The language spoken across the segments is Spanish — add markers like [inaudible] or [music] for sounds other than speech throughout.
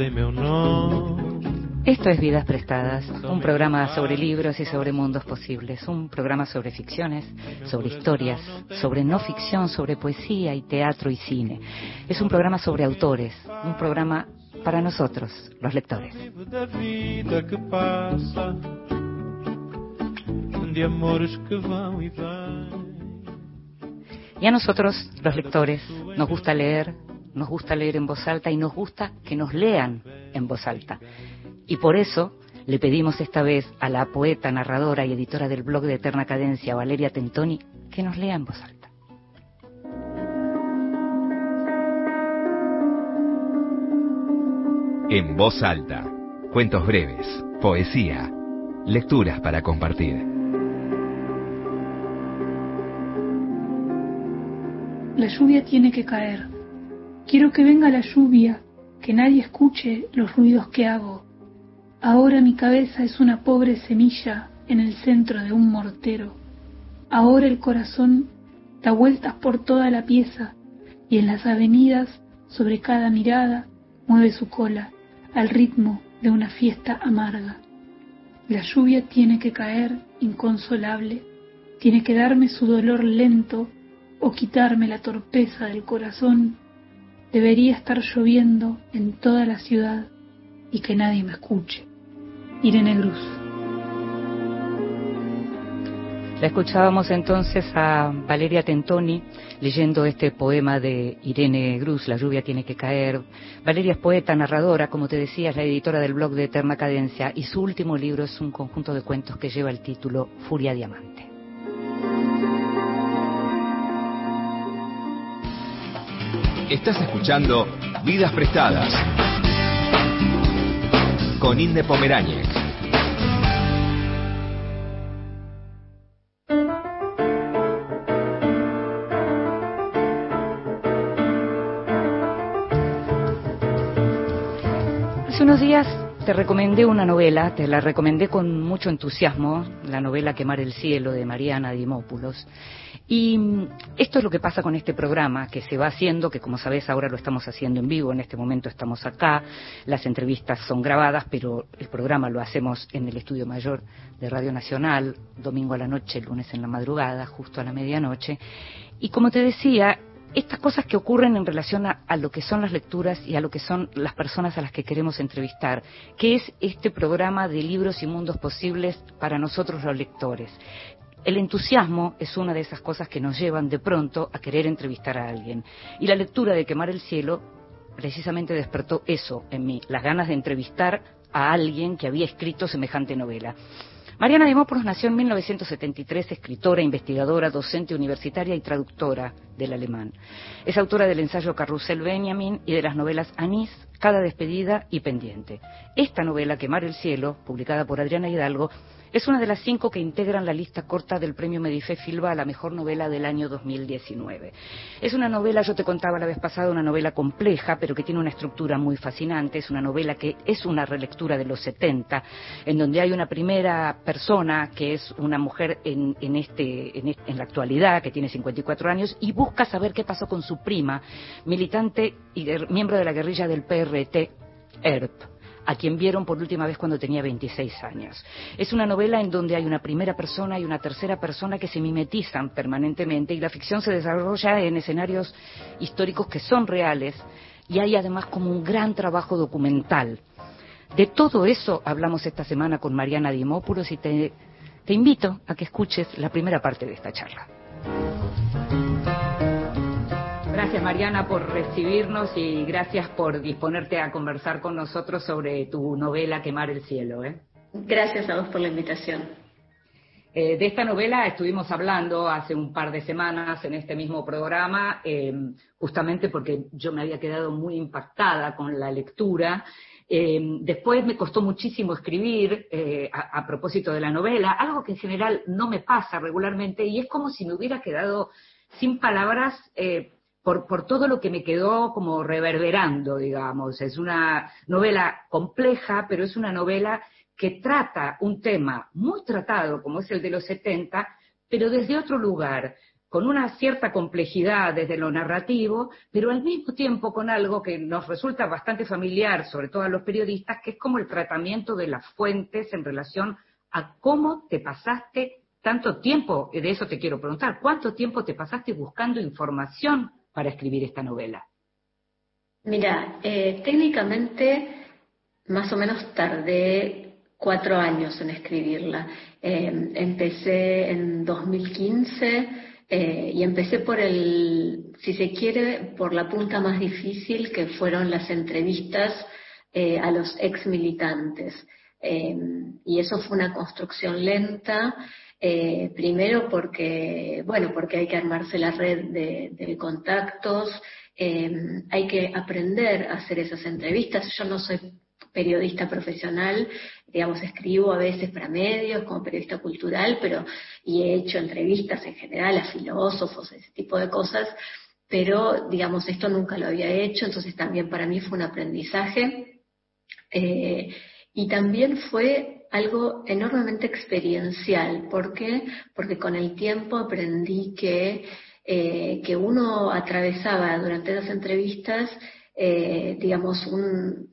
em meu nome. Esto es Vidas Prestadas, un programa sobre libros y sobre mundos posibles, un programa sobre ficciones, sobre historias, sobre no ficción, sobre poesía y teatro y cine. Es un programa sobre autores, un programa para nosotros, los lectores. Y a nosotros, los lectores, nos gusta leer, nos gusta leer en voz alta y nos gusta que nos lean en voz alta. Y por eso le pedimos esta vez a la poeta, narradora y editora del blog de Eterna Cadencia, Valeria Tentoni, que nos lea en voz alta. En voz alta. Cuentos breves, poesía, lecturas para compartir. La lluvia tiene que caer. Quiero que venga la lluvia, que nadie escuche los ruidos que hago. Ahora mi cabeza es una pobre semilla en el centro de un mortero. Ahora el corazón da vueltas por toda la pieza y en las avenidas, sobre cada mirada, mueve su cola al ritmo de una fiesta amarga. La lluvia tiene que caer inconsolable, tiene que darme su dolor lento o quitarme la torpeza del corazón. Debería estar lloviendo en toda la ciudad y que nadie me escuche. Irene Cruz. La escuchábamos entonces a Valeria Tentoni leyendo este poema de Irene Gruz, La lluvia tiene que caer. Valeria es poeta, narradora, como te decía, es la editora del blog de Eterna Cadencia y su último libro es un conjunto de cuentos que lleva el título Furia Diamante. Estás escuchando Vidas Prestadas con Inde Pomeráñez. Hace unos días te recomendé una novela, te la recomendé con mucho entusiasmo, la novela Quemar el cielo de Mariana Dimópulos. Y mm, esto es lo que pasa con este programa que se va haciendo, que como sabes ahora lo estamos haciendo en vivo, en este momento estamos acá, las entrevistas son grabadas, pero el programa lo hacemos en el estudio mayor de Radio Nacional, domingo a la noche, lunes en la madrugada, justo a la medianoche. Y como te decía, estas cosas que ocurren en relación a, a, lo que son las lecturas y a lo que son las personas a las que queremos entrevistar, que es este programa de libros y mundos posibles para nosotros los lectores. El entusiasmo es una de esas cosas que nos llevan de pronto a querer entrevistar a alguien. Y la lectura de Quemar el Cielo precisamente despertó eso en mí, las ganas de entrevistar a alguien que había escrito semejante novela. Mariana Dimópolos nació en 1973, escritora, investigadora, docente universitaria y traductora del alemán. Es autora del ensayo Carrusel Benjamin y de las novelas Anís, Cada despedida y Pendiente. Esta novela, Quemar el cielo, publicada por Adriana Hidalgo, es una de las cinco que integran la lista corta del premio Medifé Filba a la mejor novela del año 2019. Es una novela, yo te contaba la vez pasada, una novela compleja, pero que tiene una estructura muy fascinante. Es una novela que es una relectura de los 70, en donde hay una primera persona que es una mujer en, en, este, en la actualidad, que tiene 54 años, y busca saber qué pasó con su prima, militante y miembro de la guerrilla del PRT, ERP a quien vieron por última vez cuando tenía 26 años. Es una novela en donde hay una primera persona y una tercera persona que se mimetizan permanentemente y la ficción se desarrolla en escenarios históricos que son reales y hay además como un gran trabajo documental. De todo eso hablamos esta semana con Mariana Dimópulos y te, te invito a que escuches la primera parte de esta charla. Gracias Mariana por recibirnos y gracias por disponerte a conversar con nosotros sobre tu novela Quemar el cielo. ¿eh? Gracias a vos por la invitación. Eh, de esta novela estuvimos hablando hace un par de semanas en este mismo programa, eh, justamente porque yo me había quedado muy impactada con la lectura. Eh, después me costó muchísimo escribir a, a propósito de la novela, algo que en general no me pasa regularmente y es como si me hubiera quedado sin palabras eh, por, por, todo lo que me quedó como reverberando, digamos. Es una novela compleja, pero es una novela que trata un tema muy tratado, como es el de los 70, pero desde otro lugar, con una cierta complejidad desde lo narrativo, pero al mismo tiempo con algo que nos resulta bastante familiar, sobre todo a los periodistas, que es como el tratamiento de las fuentes en relación a cómo te pasaste tanto tiempo, de eso te quiero preguntar, ¿cuánto tiempo te pasaste buscando información para escribir esta novela? Mira, eh, técnicamente más o menos tardé cuatro años en escribirla. Eh, empecé en 2015 eh, y empecé por el, si se quiere, por la punta más difícil que fueron las entrevistas a los ex militantes. y eso fue una construcción lenta. Primero porque, bueno, porque hay que armarse la red de contactos, Em, hay que aprender a hacer esas entrevistas. Yo no soy periodista profesional, digamos, escribo a veces para medios como periodista cultural, pero y he hecho entrevistas en general a filósofos, ese tipo de cosas, pero digamos, esto nunca lo había hecho, entonces también para mí fue un aprendizaje. Eh, y también fue algo enormemente experiencial. ¿Por qué? Porque con el tiempo aprendí que eh, que uno atravesaba durante las entrevistas, eh, digamos, un,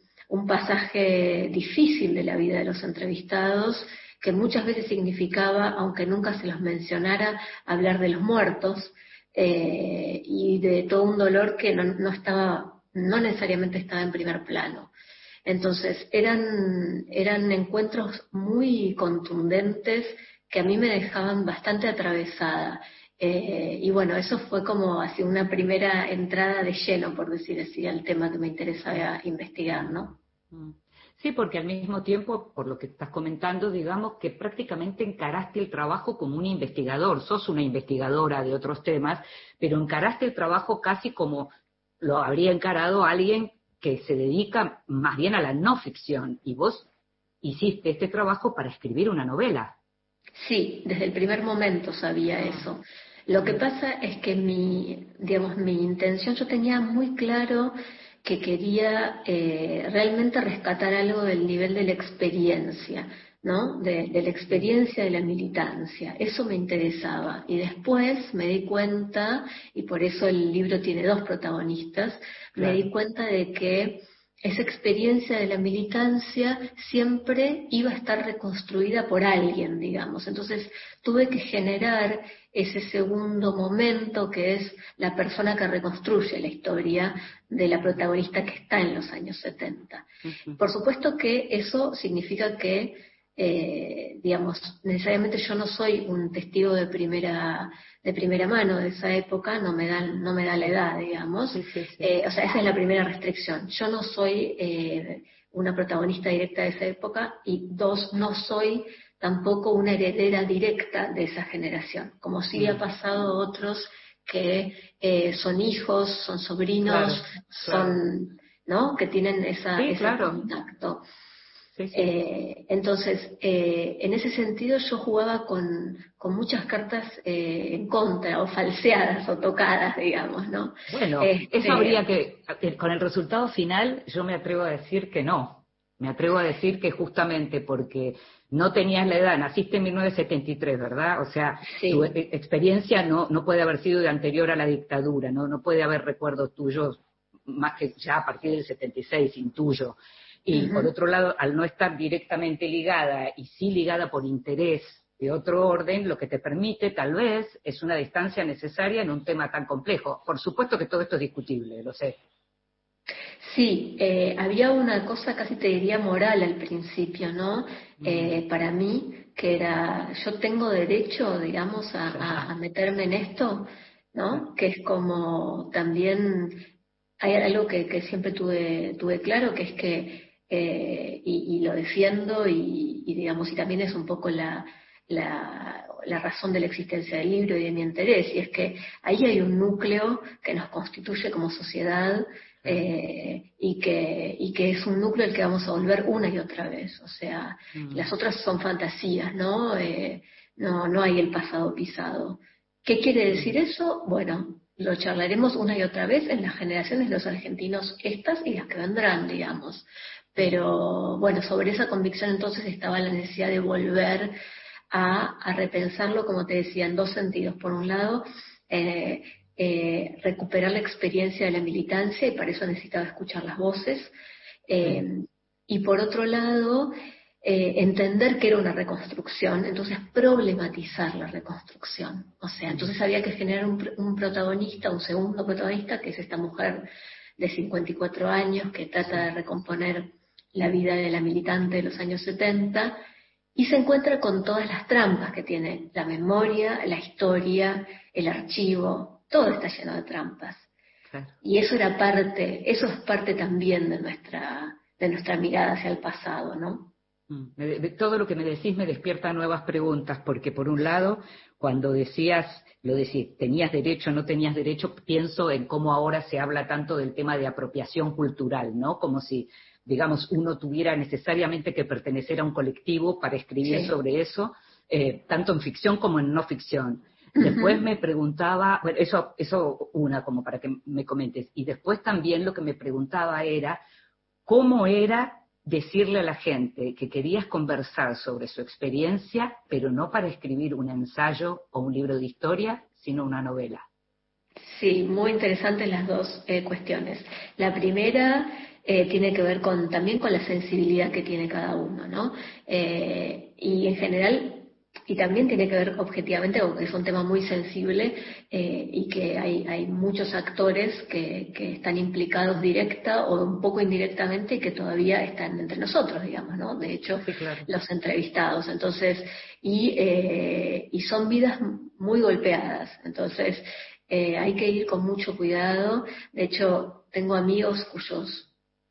pasaje difícil de la vida de los entrevistados, que muchas veces significaba, aunque nunca se los mencionara, hablar de los muertos eh, y de todo un dolor que no, estaba, no necesariamente estaba en primer plano. Entonces, eran, eran encuentros muy contundentes que a mí me dejaban bastante atravesada eh, y bueno, eso fue como así una primera entrada de lleno, por decir así, al tema que me interesaba investigar, ¿no? Mm. Sí, porque al mismo tiempo, por lo que estás comentando, digamos que prácticamente encaraste el trabajo como un investigador, sos una investigadora de otros temas, pero encaraste el trabajo casi como lo habría encarado alguien que se dedica más bien a la no ficción, y vos hiciste este trabajo para escribir una novela. Sí, desde el primer momento sabía eso. Lo que pasa es que mi, digamos, mi intención, yo tenía muy claro que quería eh, realmente rescatar algo del nivel de la experiencia, ¿no? De, la experiencia de la militancia. Eso me interesaba. Y después me di cuenta, y por eso el libro tiene dos protagonistas, me di cuenta de que esa experiencia de la militancia siempre iba a estar reconstruida por alguien, digamos. Entonces tuve que generar ese segundo momento que es la persona que reconstruye la historia de la protagonista que está en los años 70. Por supuesto que eso significa que, eh, digamos, necesariamente yo no soy un testigo de primera de primera mano de esa época, no me da, no me da la edad, digamos. Eh, o sea, esa es la primera restricción. Yo no soy eh, una protagonista directa de esa época y dos, no soy tampoco una heredera directa de esa generación, como sí ha mm. pasado a otros que eh, son hijos, son sobrinos, son, ¿no? Que tienen esa, ese contacto. Eh, entonces, eh, en ese sentido yo jugaba con, muchas cartas eh, en contra, o falseadas, o tocadas, digamos, ¿no? Bueno, este, eso habría que, con el resultado final, yo me atrevo a decir que no. Me atrevo a decir que justamente porque no tenías la edad, naciste en 1973, ¿verdad? O sea, tu experiencia no, no puede haber sido de anterior a la dictadura, ¿no? No puede haber recuerdos tuyos más que ya a partir del 76, intuyo. Y por otro lado, al no estar directamente ligada y sí ligada por interés de otro orden, lo que te permite tal vez es una distancia necesaria en un tema tan complejo. Por supuesto que todo esto es discutible, lo sé. Sí, eh, había una cosa casi te diría moral al principio, ¿no? Eh, para mí, que era, yo tengo derecho, digamos, a, meterme en esto, ¿no? Que es como también, hay algo que, que siempre tuve, tuve claro, que es que eh, y, lo defiendo y, digamos, y también es un poco la, la, razón de la existencia del libro y de mi interés, y es que ahí hay un núcleo que nos constituye como sociedad eh, y, que, y que es un núcleo al que vamos a volver una y otra vez. O sea, mm. las otras son fantasías, ¿no? Eh, no, no hay el pasado pisado. ¿Qué quiere decir eso? Bueno, lo charlaremos una y otra vez en las generaciones de los argentinos, estas y las que vendrán, digamos. Pero bueno, sobre esa convicción entonces estaba la necesidad de volver a, repensarlo, como te decía, en dos sentidos. Por un lado, eh, eh, recuperar la experiencia de la militancia y para eso necesitaba escuchar las voces. Eh, y por otro lado, entender que era una reconstrucción, entonces problematizar la reconstrucción. O sea, entonces había que generar un, un protagonista, un segundo protagonista, que es esta mujer de 54 años que trata de recomponer la vida de la militante de los años 70 y se encuentra con todas las trampas que tiene la memoria, la historia, el archivo, todo está lleno de trampas. Y eso era parte, eso es parte también de nuestra, de nuestra mirada hacia el pasado, ¿no? Mm, todo lo que me decís me despierta nuevas preguntas, porque por un lado, cuando decías, lo decís, tenías derecho, no tenías derecho, pienso en cómo ahora se habla tanto del tema de apropiación cultural, ¿no? Como si digamos, uno tuviera necesariamente que pertenecer a un colectivo para escribir sobre eso, eh, tanto en ficción como en no ficción. Después me preguntaba, bueno, eso, eso una como para que me comentes, y después también lo que me preguntaba era cómo era decirle a la gente que querías conversar sobre su experiencia, pero no para escribir un ensayo o un libro de historia, sino una novela. Sí, muy interesantes las dos eh, cuestiones. La primera eh, tiene que ver con, también con la sensibilidad que tiene cada uno, ¿no? Eh, y en general, y también tiene que ver objetivamente con que es un tema muy sensible eh, y que hay, hay muchos actores que, que, están implicados directa o un poco indirectamente y que todavía están entre nosotros, digamos, ¿no? De hecho, los entrevistados. Entonces, y, y son vidas muy golpeadas. Entonces, hay que ir con mucho cuidado. De hecho, tengo amigos cuyos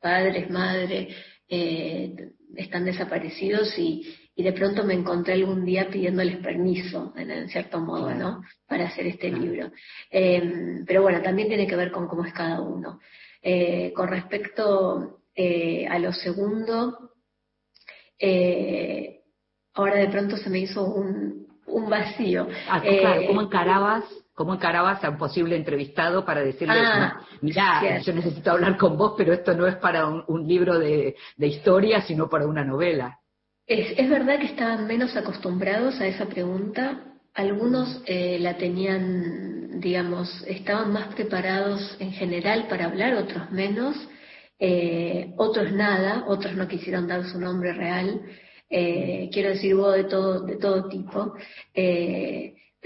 padres, madres, eh, están desaparecidos y, de pronto me encontré algún día pidiéndoles permiso, en, cierto modo, ¿no? Para hacer este libro. Eh, pero bueno, también tiene que ver con cómo es cada uno. Eh, con respecto a lo segundo, ahora de pronto se me hizo un, vacío. Ah, claro, ¿cómo encarabas ¿Cómo encarabas a un posible entrevistado para decirle, ah, mira, yo necesito hablar con vos, pero esto no es para un, libro de, historia, sino para una novela? Es, verdad que estaban menos acostumbrados a esa pregunta. Algunos eh, la tenían, digamos, estaban más preparados en general para hablar, otros menos. Eh, otros nada, otros no quisieron dar su nombre real. Eh, quiero decir, hubo de todo, de todo tipo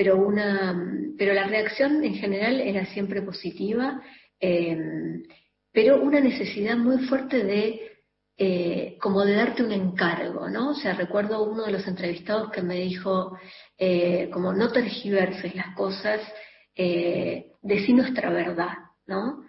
pero, una, pero la reacción en general era siempre positiva, eh, pero una necesidad muy fuerte de eh, como de darte un encargo, ¿no? O sea, recuerdo uno de los entrevistados que me dijo, eh, como no tergiverses las cosas, decí nuestra verdad, ¿no?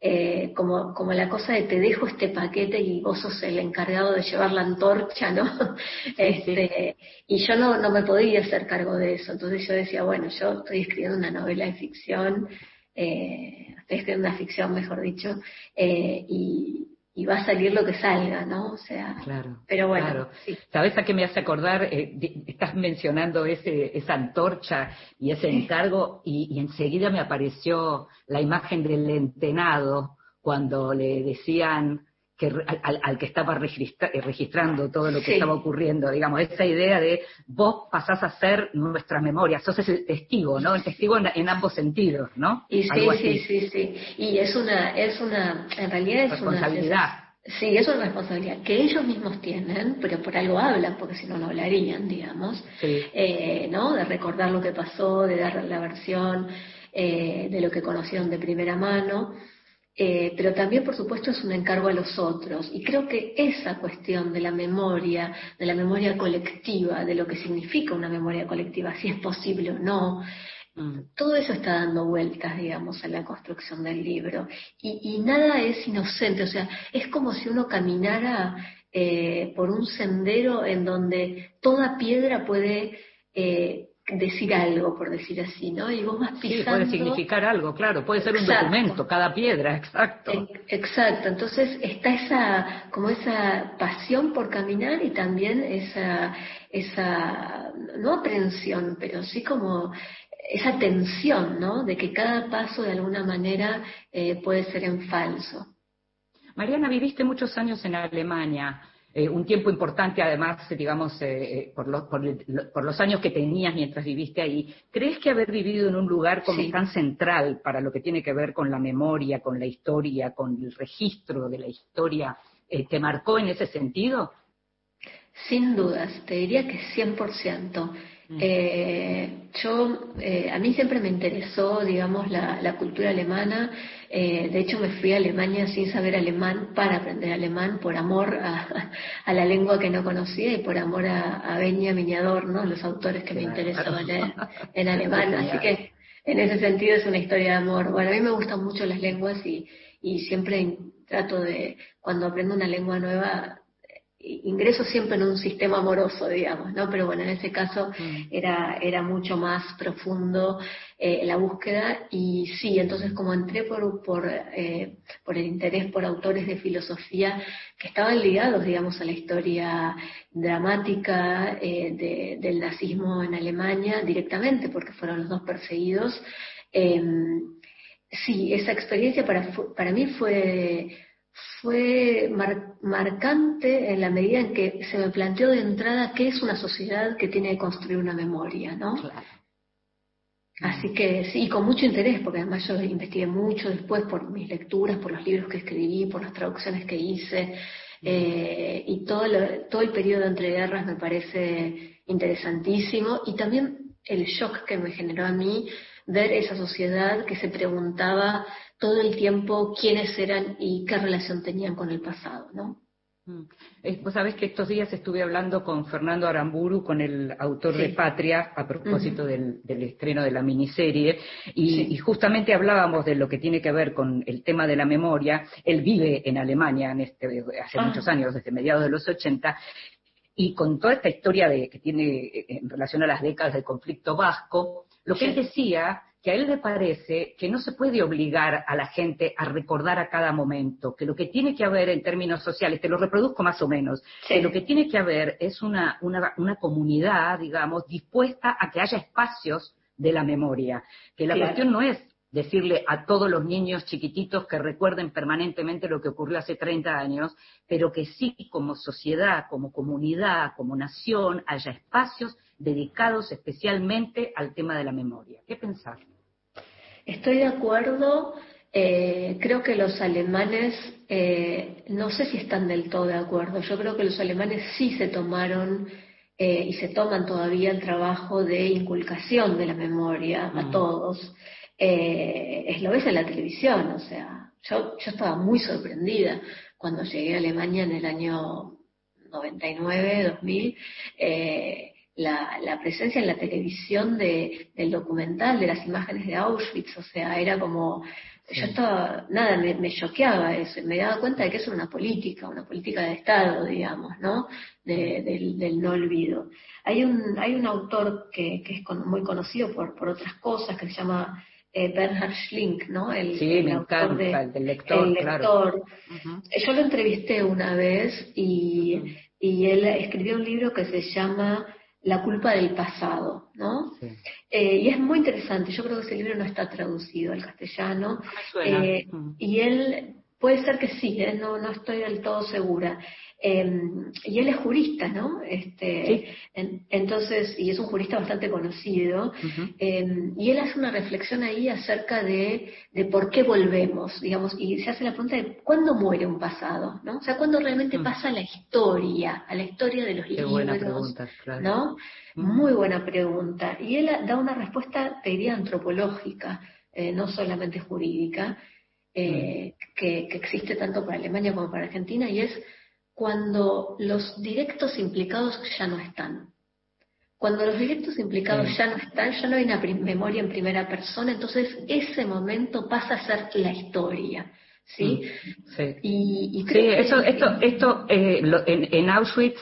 Eh, como, como la cosa de te dejo este paquete y vos sos el encargado de llevar la antorcha, ¿no? [laughs] este, Y yo no, no me podía hacer cargo de eso. Entonces yo decía, bueno, yo estoy escribiendo una novela de ficción, eh, estoy escribiendo una ficción, mejor dicho, eh, y, y va a salir lo que salga, ¿no? O sea, claro, pero bueno. Claro. ¿Sabes a qué me hace acordar? Eh, estás mencionando ese, esa antorcha y ese encargo y, enseguida me apareció la imagen del entenado cuando le decían que al, que estaba eh, registrando todo lo que estaba ocurriendo, digamos, esa idea de vos pasás a ser nuestra memoria, sos el testigo, ¿no? El testigo en, ambos sentidos, ¿no? Y sí, sí, sí, sí. Y es una, es una, en realidad es responsabilidad. Sí, es una responsabilidad que ellos mismos tienen, pero por algo hablan, porque si no, no hablarían, digamos, eh, ¿no? De recordar lo que pasó, de dar la versión eh, de lo que conocieron de primera mano. Eh, pero también, por supuesto, es un encargo a los otros. Y creo que esa cuestión de la memoria, de la memoria colectiva, de lo que significa una memoria colectiva, si es posible o no, mm. todo eso está dando vueltas, digamos, a la construcción del libro. Y, nada es inocente, o sea, es como si uno caminara eh, por un sendero en donde toda piedra puede eh, decir algo, por decir así, ¿no? Y vos vas pisando... Sí, puede significar algo, claro, puede ser un documento, cada piedra, exacto. Exacto, entonces está esa, como esa pasión por caminar y también esa, esa, no aprensión, pero sí como esa tensión, ¿no? De que cada paso de alguna manera eh, puede ser en falso. Mariana, viviste muchos años en Alemania. Eh, un tiempo importante, además, digamos, eh, eh, por, por, los años que tenías mientras viviste ahí. ¿Crees que haber vivido en un lugar como tan central para lo que tiene que ver con la memoria, con la historia, con el registro de la historia, te marcó en ese sentido? Sin dudas, te diría que 100%. Eh, yo, eh, a mí siempre me interesó, digamos, la, cultura alemana. Eh, de hecho, me fui a Alemania sin saber alemán para aprender alemán por amor a, la lengua que no conocía y por amor a, a Benjamin ¿no? Los autores que me interesaban [laughs] en alemán. Así que, en ese sentido, es una historia de amor. Bueno, a mí me gustan mucho las lenguas y, y siempre trato de, cuando aprendo una lengua nueva, ingreso siempre en un sistema amoroso, digamos, ¿no? Pero bueno, en ese caso mm. era, era mucho más profundo eh, la búsqueda y sí, entonces como entré por, por, eh, por el interés por autores de filosofía que estaban ligados, digamos, a la historia dramática eh, del nazismo en Alemania directamente, porque fueron los dos perseguidos, em, sí, esa experiencia para, para mí fue fue marcante en la medida en que se me planteó de entrada qué es una sociedad que tiene que construir una memoria, ¿no? Así que sí, con mucho interés, porque además yo investigué mucho después por mis lecturas, por los libros que escribí, por las traducciones que hice, eh, y todo, todo el periodo entre guerras me parece interesantísimo, y también el shock que me generó a mí ver esa sociedad que se preguntaba todo el tiempo quiénes eran y qué relación tenían con el pasado, ¿no? Mm. Eh, pues sabes que estos días estuve hablando con Fernando Aramburu, con el autor de Patria, a propósito del, estreno de la miniserie, y, justamente hablábamos de lo que tiene que ver con el tema de la memoria. Él vive en Alemania en este, hace ah. muchos años, desde mediados de los 80, y con toda esta historia de, que tiene eh, en relación a las décadas del conflicto vasco, lo que él decía que a él le parece que no se puede obligar a la gente a recordar a cada momento, que lo que tiene que haber en términos sociales, te lo reproduzco más o menos, que lo que tiene que haber es una, una, comunidad, digamos, dispuesta a que haya espacios de la memoria, que la cuestión no es decirle a todos los niños chiquititos que recuerden permanentemente lo que ocurrió hace 30 años, pero que sí como sociedad, como comunidad, como nación, haya espacios dedicados especialmente al tema de la memoria. ¿Qué pensar? Estoy de acuerdo. Eh, creo que los alemanes, eh, no sé si están del todo de acuerdo, yo creo que los alemanes sí se tomaron eh, y se toman todavía el trabajo de inculcación de la memoria a todos. es lo ves en la televisión, o sea, yo, yo estaba muy sorprendida cuando llegué a Alemania en el año 99, 2000. Eh, la, presencia en la televisión de, del documental, de las imágenes de Auschwitz, o sea, era como, yo estaba, nada, me, choqueaba eso, me daba cuenta de que eso era una política, una política de Estado, digamos, ¿no? del, no olvido. Hay un, hay un autor que, que es muy conocido por, por otras cosas, que se llama eh, Bernhard Schlink, ¿no? El, sí, me encanta, el lector, el lector. Yo lo entrevisté una vez y, y él escribió un libro que se llama la culpa del pasado, ¿no? Eh, y es muy interesante, yo creo que ese libro no está traducido al castellano, eh, y él, puede ser que sí, ¿eh? no, no estoy del todo segura, Em, y él es jurista, ¿no? Este, entonces, y es un jurista bastante conocido, em, y él hace una reflexión ahí acerca de, de, por qué volvemos, digamos, y se hace la pregunta de cuándo muere un pasado, ¿no? O sea, cuándo realmente mm. pasa la historia, a la historia de los qué libros, buena pregunta, claro. ¿no? Muy buena pregunta. Y él da una respuesta, te diría, antropológica, eh, no solamente jurídica, eh, mm. que, que existe tanto para Alemania como para Argentina, y es cuando los directos implicados ya no están. Cuando los directos implicados ya no están, ya no hay una memoria en primera persona, entonces ese momento pasa a ser la historia. ¿Sí? Mm, sí. Y, eso, esto, esto eh, en, Auschwitz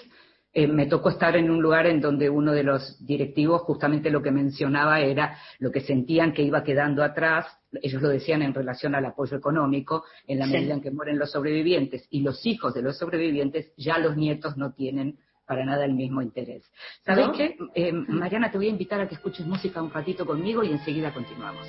eh, me tocó estar en un lugar en donde uno de los directivos justamente lo que mencionaba era lo que sentían que iba quedando atrás, ellos lo decían en relación al apoyo económico, en la medida en que mueren los sobrevivientes y los hijos de los sobrevivientes, ya los nietos no tienen para nada el mismo interés. ¿Sabes qué? Eh, Mariana, te voy a invitar a que escuches música un ratito conmigo y enseguida continuamos.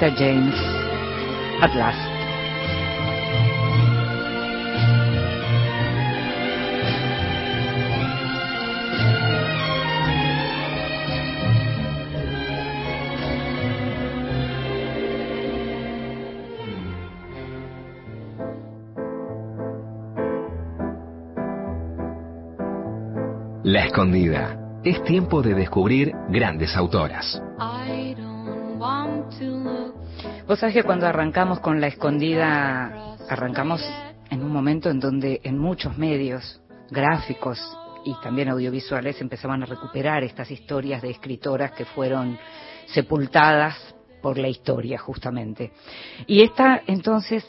James, At Last. La Escondida. Es tiempo de descubrir grandes autoras. Vos sabés que cuando arrancamos con La Escondida, arrancamos en un momento en donde en muchos medios gráficos y también audiovisuales empezaban a recuperar estas historias de escritoras que fueron sepultadas por la historia justamente. Y esta entonces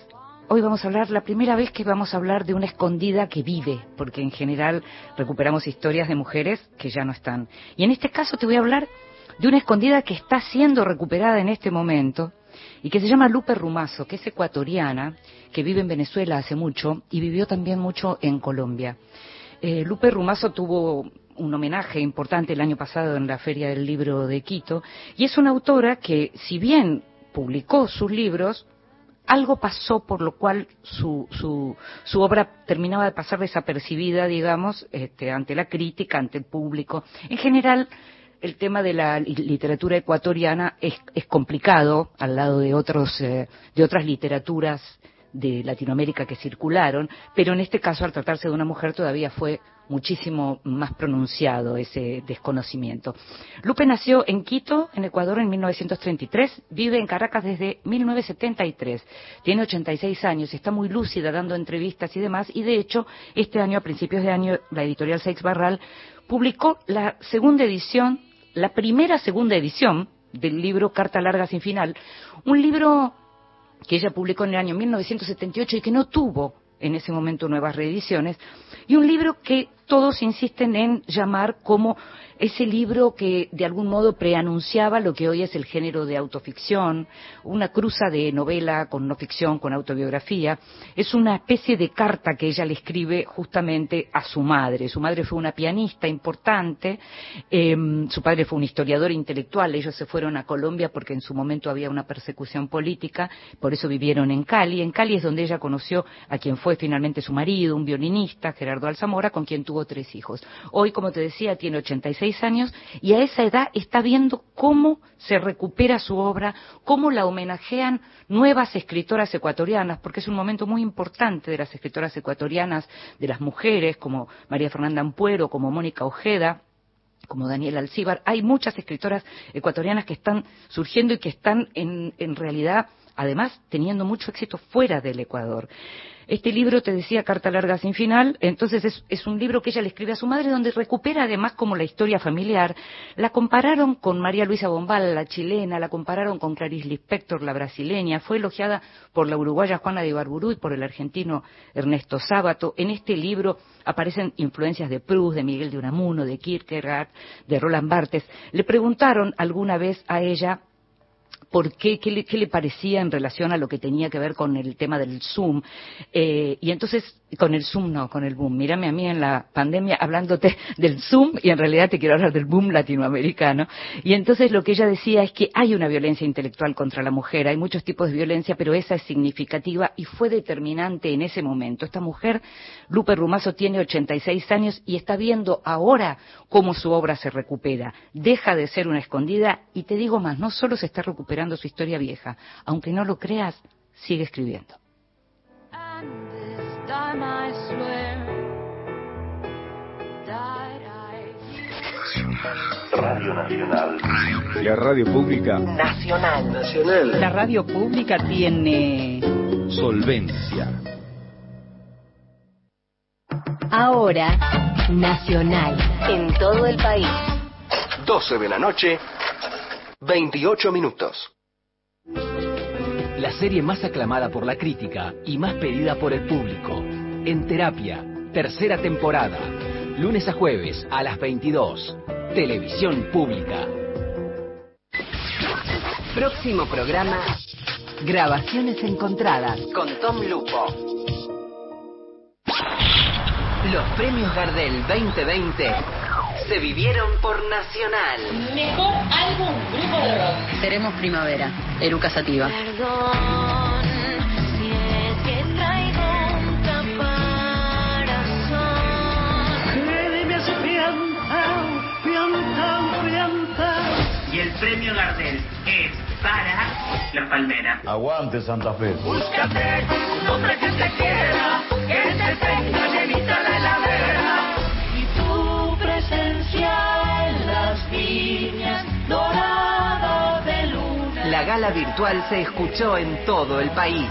Hoy vamos a hablar, la primera vez que vamos a hablar de una escondida que vive, porque en general recuperamos historias de mujeres que ya no están. Y en este caso te voy a hablar de una escondida que está siendo recuperada en este momento y que se llama Lupe Rumazo, que es ecuatoriana, que vive en Venezuela hace mucho y vivió también mucho en Colombia. Eh, Lupe Rumazo tuvo un homenaje importante el año pasado en la Feria del Libro de Quito y es una autora que, si bien publicó sus libros, algo pasó por lo cual su, su, su obra terminaba de pasar desapercibida, digamos, este, ante la crítica, ante el público. En general, el tema de la literatura ecuatoriana es, es complicado al lado de otros eh, de otras literaturas de Latinoamérica que circularon, pero en este caso al tratarse de una mujer todavía fue muchísimo más pronunciado ese desconocimiento. Lupe nació en Quito, en Ecuador, en 1933, vive en Caracas desde 1973, tiene 86 años, está muy lúcida dando entrevistas y demás, y de hecho, este año, a principios de año, la editorial Seix Barral publicó la segunda edición, la primera segunda edición del libro Carta Larga sin Final, un libro que ella publicó en el año 1978 y que no tuvo en ese momento nuevas reediciones, y un libro que todos insisten en llamar como ese libro que de algún modo preanunciaba lo que hoy es el género de autoficción, una cruza de novela con no ficción, con autobiografía, es una especie de carta que ella le escribe justamente a su madre. Su madre fue una pianista importante, eh, su padre fue un historiador intelectual, ellos se fueron a Colombia porque en su momento había una persecución política, por eso vivieron en Cali. En Cali es donde ella conoció a quien fue finalmente su marido, un violinista, Gerardo Alzamora, con quien tuvo tres hijos. Hoy, como te decía, tiene 86 años y a esa edad está viendo cómo se recupera su obra, cómo la homenajean nuevas escritoras ecuatorianas, porque es un momento muy importante de las escritoras ecuatorianas, de las mujeres, como María Fernanda Ampuero, como Mónica Ojeda, como Daniela Alcíbar. Hay muchas escritoras ecuatorianas que están surgiendo y que están en, en realidad además teniendo mucho éxito fuera del Ecuador. Este libro, te decía, Carta Larga sin Final, entonces es, es, un libro que ella le escribe a su madre donde recupera además como la historia familiar. La compararon con María Luisa Bombal, la chilena, la compararon con Clarice Lispector, la brasileña, fue elogiada por la uruguaya Juana de Barburú y por el argentino Ernesto Sábato. En este libro aparecen influencias de Proust, de Miguel de Unamuno, de Kierkegaard, de Roland Barthes. Le preguntaron alguna vez a ella por qué, qué le, parecía en relación a lo que tenía que ver con el tema del Zoom. Eh, y entonces, con el Zoom no, con el boom. Mírame a mí en la pandemia hablándote [laughs] del Zoom y en realidad te quiero hablar del boom latinoamericano. Y entonces lo que ella decía es que hay una violencia intelectual contra la mujer, hay muchos tipos de violencia, pero esa es significativa y fue determinante en ese momento. Esta mujer, Lupe Rumazo, tiene 86 años y está viendo ahora cómo su obra se recupera. Deja de ser una escondida y te digo más, no solo se está recuperando su historia vieja, aunque no lo creas, sigue escribiendo. Radio Nacional. La radio pública. Nacional. Nacional. La radio pública tiene solvencia. Ahora, Nacional. En todo el país. 12 de la noche, 28 minutos. La serie más aclamada por la crítica y más pedida por el público. En terapia, tercera temporada. Lunes a jueves a las 22. Televisión Pública. Próximo programa. Grabaciones encontradas con Tom Lupo. Los premios Gardel 2020 se vivieron por Nacional. Mejor álbum, grupo de rock. Seremos primavera, Eruca Sativa. Perdón, si es que traigo un caparazón. me hace pianta, pianta, pianta. Y el premio Gardel es para La Palmera. Aguante Santa Fe. Búscate un hombre que te quiera, que te tenga gala virtual se escuchó en todo el país.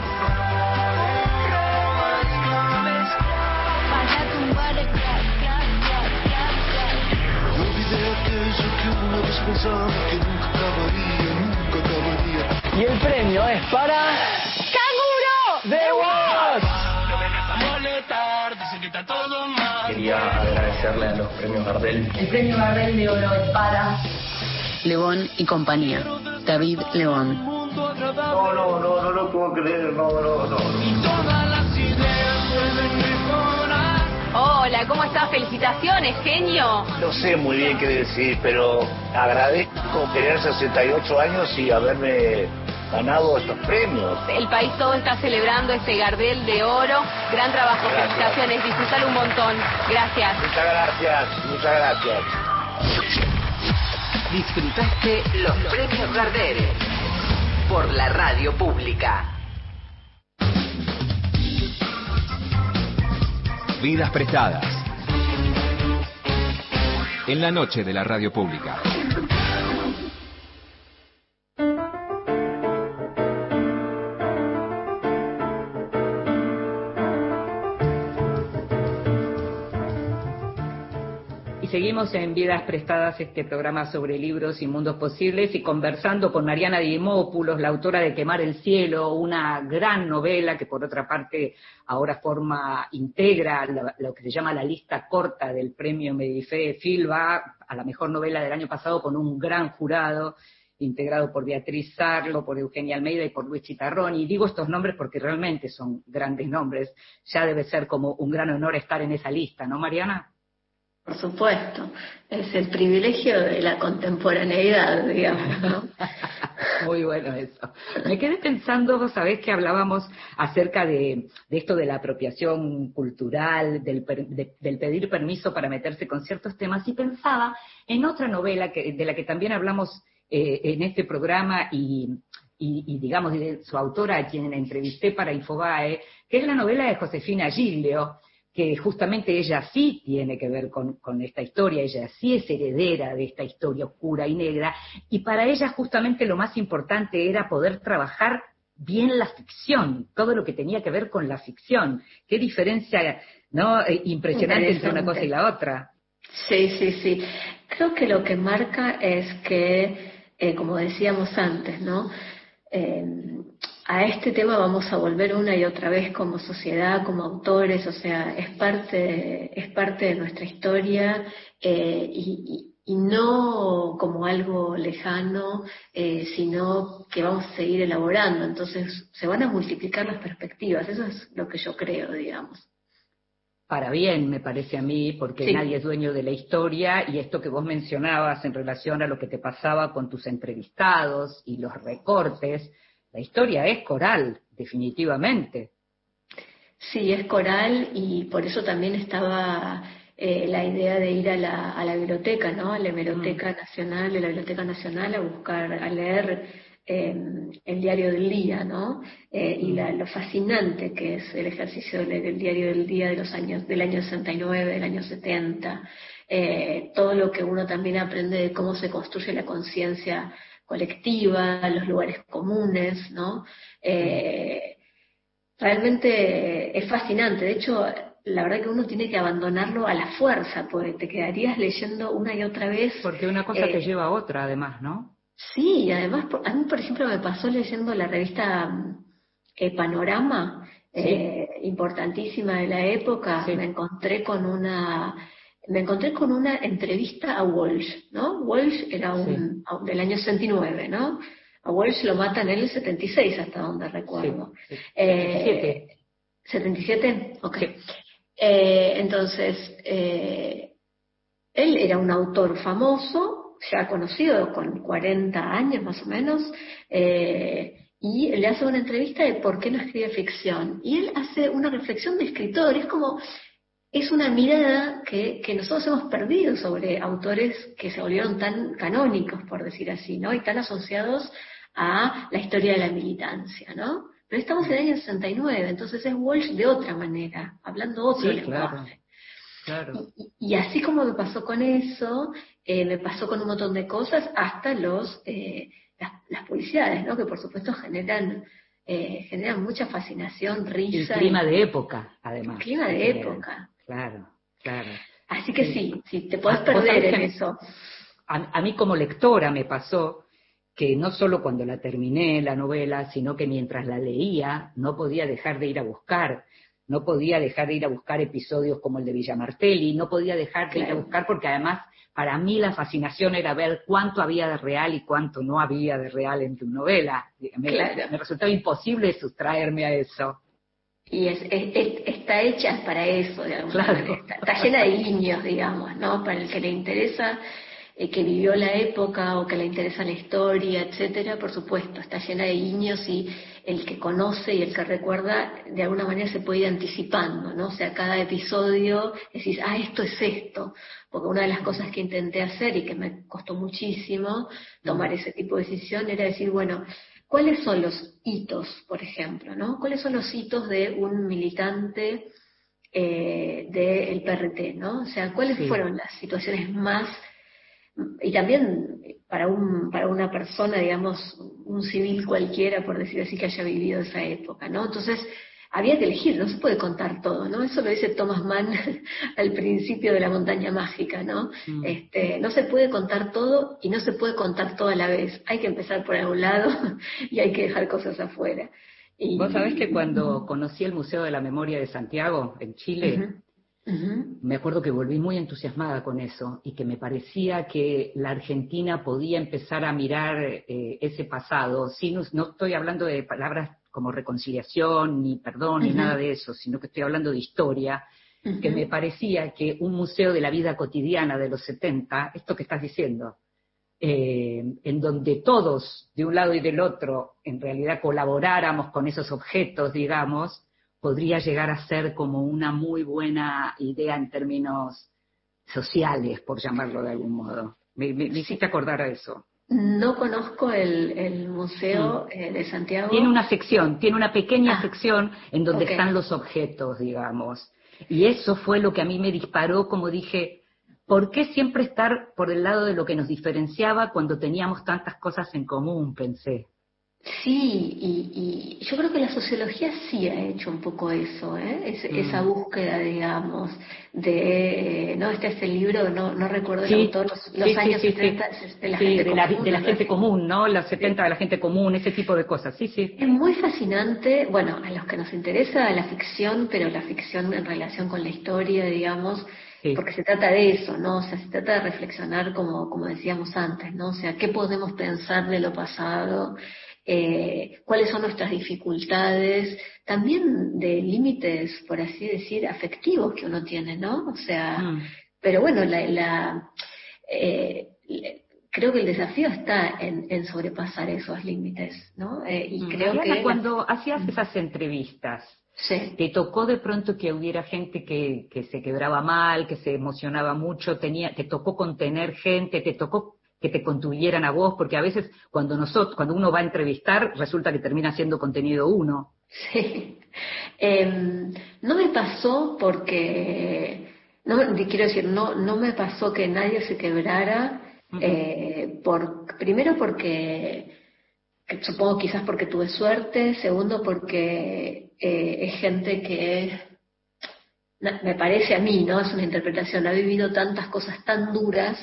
Y el premio es para... ¡Canguro! Todo mal. Quería agradecerle a los premios Gardel. El premio Gardel de Oro es para León y compañía. David León. No, no, no, no lo puedo creer, no, no, no. Y todas las ideas pueden mejorar. Hola, ¿cómo estás? Felicitaciones, genio. No sé muy bien qué decir, pero agradezco tener 68 años y haberme ganado estos premios. El país todo está celebrando este Gardel de Oro. Gran trabajo, Gracias. felicitaciones, disfrutalo un montón. Gracias. Muchas gracias, muchas gracias. Disfrutaste los premios Gardel por la radio pública. Vidas prestadas. En la noche de la radio pública. Seguimos en Vidas Prestadas, este programa sobre libros y mundos posibles, y conversando con Mariana Dimópulos, la autora de Quemar el Cielo, una gran novela que por otra parte ahora forma, integra lo, que se llama la lista corta del premio Medife Filba a la mejor novela del año pasado con un gran jurado integrado por Beatriz Sarlo, por Eugenia Almeida y por Luis Chitarrón. Y digo estos nombres porque realmente son grandes nombres. Ya debe ser como un gran honor estar en esa lista, ¿no, Mariana? Por supuesto, es el privilegio de la contemporaneidad, digamos, ¿no? [laughs] Muy bueno eso. Me quedé pensando, vos sabés que hablábamos acerca de, esto de la apropiación cultural, del, de- del pedir permiso para meterse con ciertos temas, y pensaba en otra novela que, de la que también hablamos eh, en este programa y, y, digamos su autora a quien entrevisté para Infobae, que es la novela de Josefina Giglio, que justamente ella sí tiene que ver con, con, esta historia, ella sí es heredera de esta historia oscura y negra, y para ella justamente lo más importante era poder trabajar bien la ficción, todo lo que tenía que ver con la ficción. Qué diferencia no Eh, impresionante entre una cosa y la otra. Sí, sí, sí. Creo que lo que marca es que, eh, como decíamos antes, ¿no? Eh, a este tema vamos a volver una y otra vez como sociedad, como autores, o sea, es parte, es parte de nuestra historia eh, y, y no como algo lejano, eh, sino que vamos a seguir elaborando. Entonces se van a multiplicar las perspectivas, eso es lo que yo creo, digamos. Para bien, me parece a mí, porque Sí. nadie es dueño de la historia y esto que vos mencionabas en relación a lo que te pasaba con tus entrevistados y los recortes, la historia es coral, definitivamente. Sí, es coral y por eso también estaba eh, la idea de ir a la, a la biblioteca, ¿no? A la Biblioteca Nacional, de la Biblioteca Nacional a buscar, a leer eh, el diario del día, ¿no? Eh, y la- lo fascinante que es el ejercicio de leer el diario del día de los años, del año 69, del año 70, eh, todo lo que uno también aprende de cómo se construye la conciencia colectiva, los lugares comunes, ¿no? Eh, realmente es fascinante. De hecho, la verdad que uno tiene que abandonarlo a la fuerza, porque te quedarías leyendo una y otra vez. Porque una cosa eh, te lleva a otra, además, ¿no? Sí, y además, a mí, por ejemplo, me pasó leyendo la revista mm, eh, Panorama, eh, importantísima de la época, me encontré con una me encontré con una entrevista a Walsh, ¿no? Walsh era un, a- del año 69, ¿no? A Walsh lo matan en el 76, hasta donde recuerdo. Eh, 77, ok. Eh, entonces, eh, él era un autor famoso, ya conocido, con 40 años más o menos, eh, y le hace una entrevista de por qué no escribe ficción. Y él hace una reflexión de escritor, es como, es una mirada que, que nosotros hemos perdido sobre autores que se volvieron tan canónicos, por decir así, ¿no? Y tan asociados a la historia de la militancia, ¿no? Pero estamos en el año 69, entonces es Walsh de otra manera, hablando otro Sí, lenguaje. claro. Claro. Y así como me pasó con eso, eh, me pasó con un montón de cosas, hasta los eh, las, las publicidades, ¿no? Que por supuesto generan eh, generan mucha fascinación, El risa. clima y- de época, además. El clima de época. Claro, claro. Así que sí, sí, te vos perder en eso. A, a mí como lectora me pasó que no solo cuando la terminé la novela, sino que mientras la leía no podía dejar de ir a buscar, no podía dejar de ir a buscar episodios como el de Villamartelli, no podía dejar de ir a buscar porque además para mí la fascinación era ver cuánto había de real y cuánto no había de real en tu novela. Me, Claro. me resultaba imposible sustraerme a eso. Y es, es- es- está hecha para eso, de alguna Claro. manera. Está, está llena de guiños, digamos, ¿no? Para el que le interesa, eh, que vivió la época o que le interesa la historia, etcétera, por supuesto, está llena de guiños y el que conoce y el que recuerda, de alguna manera se puede ir anticipando, ¿no? O sea, cada episodio decís, ah, esto es esto. Porque una de las cosas que intenté hacer y que me costó muchísimo tomar ese tipo de decisión era decir, bueno, ¿cuáles son los hitos, por ejemplo, no? ¿Cuáles son los hitos de un militante eh, del PRT, no? O sea, ¿cuáles Sí. fueron las situaciones más y también para un para una persona, digamos, un civil cualquiera, por decir así, que haya vivido esa época, ¿no? Entonces había que elegir, no se puede contar todo, ¿no? Eso lo dice Thomas Mann [laughs] al principio de la montaña mágica, ¿no? Mm. Este, no se puede contar todo y no se puede contar todo a la vez. Hay que empezar por algún lado [laughs] y hay que dejar cosas afuera. Y, Vos sabés que cuando conocí el Museo de la Memoria de Santiago, en Chile, me acuerdo que volví muy entusiasmada con eso y que me parecía que la Argentina podía empezar a mirar eh, ese pasado. Sin, no estoy hablando de palabras como reconciliación, ni perdón, ni nada de eso, sino que estoy hablando de historia, que me parecía que un museo de la vida cotidiana de los 70, esto que estás diciendo, eh, en donde todos, de un lado y del otro, en realidad colaboráramos con esos objetos, digamos, podría llegar a ser como una muy buena idea en términos sociales, por llamarlo de algún modo. Me, me- me hiciste acordar a eso. No conozco el, el museo eh, de Santiago. Mm. Tiene una sección, tiene una pequeña sección en donde están los objetos, digamos. Y eso fue lo que a mí me disparó, como dije, ¿por qué siempre estar por el lado de lo que nos diferenciaba cuando teníamos tantas cosas en común? Pensé. Sí, y, y yo creo que la sociología sí ha hecho un poco eso, ¿eh? Es- Mm. esa búsqueda, digamos, de, eh, no, este es el libro, no, no recuerdo el autor, los, sí, los sí, años sí, sí. 70 es de la gente de la, común, de la ¿no? gente común, ¿no? Los 70 de la gente común, ese tipo de cosas. Sí, sí. Es muy fascinante, bueno, a los que nos interesa la ficción, pero la ficción en relación con la historia, digamos, porque se trata de eso, ¿no? O sea, se trata de reflexionar como, como decíamos antes, ¿no? O sea, ¿qué podemos pensar de lo pasado? Eh, ¿Cuáles son nuestras dificultades? También de límites, por así decir, afectivos que uno tiene, ¿no? O sea, Mm. pero bueno, la, la, eh, creo que el desafío está en, en sobrepasar esos límites, ¿no? Eh, y Mm. creo Mariana, que... cuando hacías esas entrevistas, Sí. ¿te tocó de pronto que hubiera gente que, que se quebraba mal, que se emocionaba mucho? Tenía, ¿Te tocó contener gente? ¿Te tocó que te contuyeran a vos? Porque a veces cuando nosotros, cuando uno va a entrevistar, resulta que termina siendo contenido uno. Sí. [laughs] Em, no me pasó porque, no, quiero decir, no, no me pasó que nadie se quebrara, eh, por, primero porque, que supongo quizás porque tuve suerte, segundo porque eh, es gente que, me parece a mí, ¿no? Es una interpretación, ha vivido tantas cosas tan duras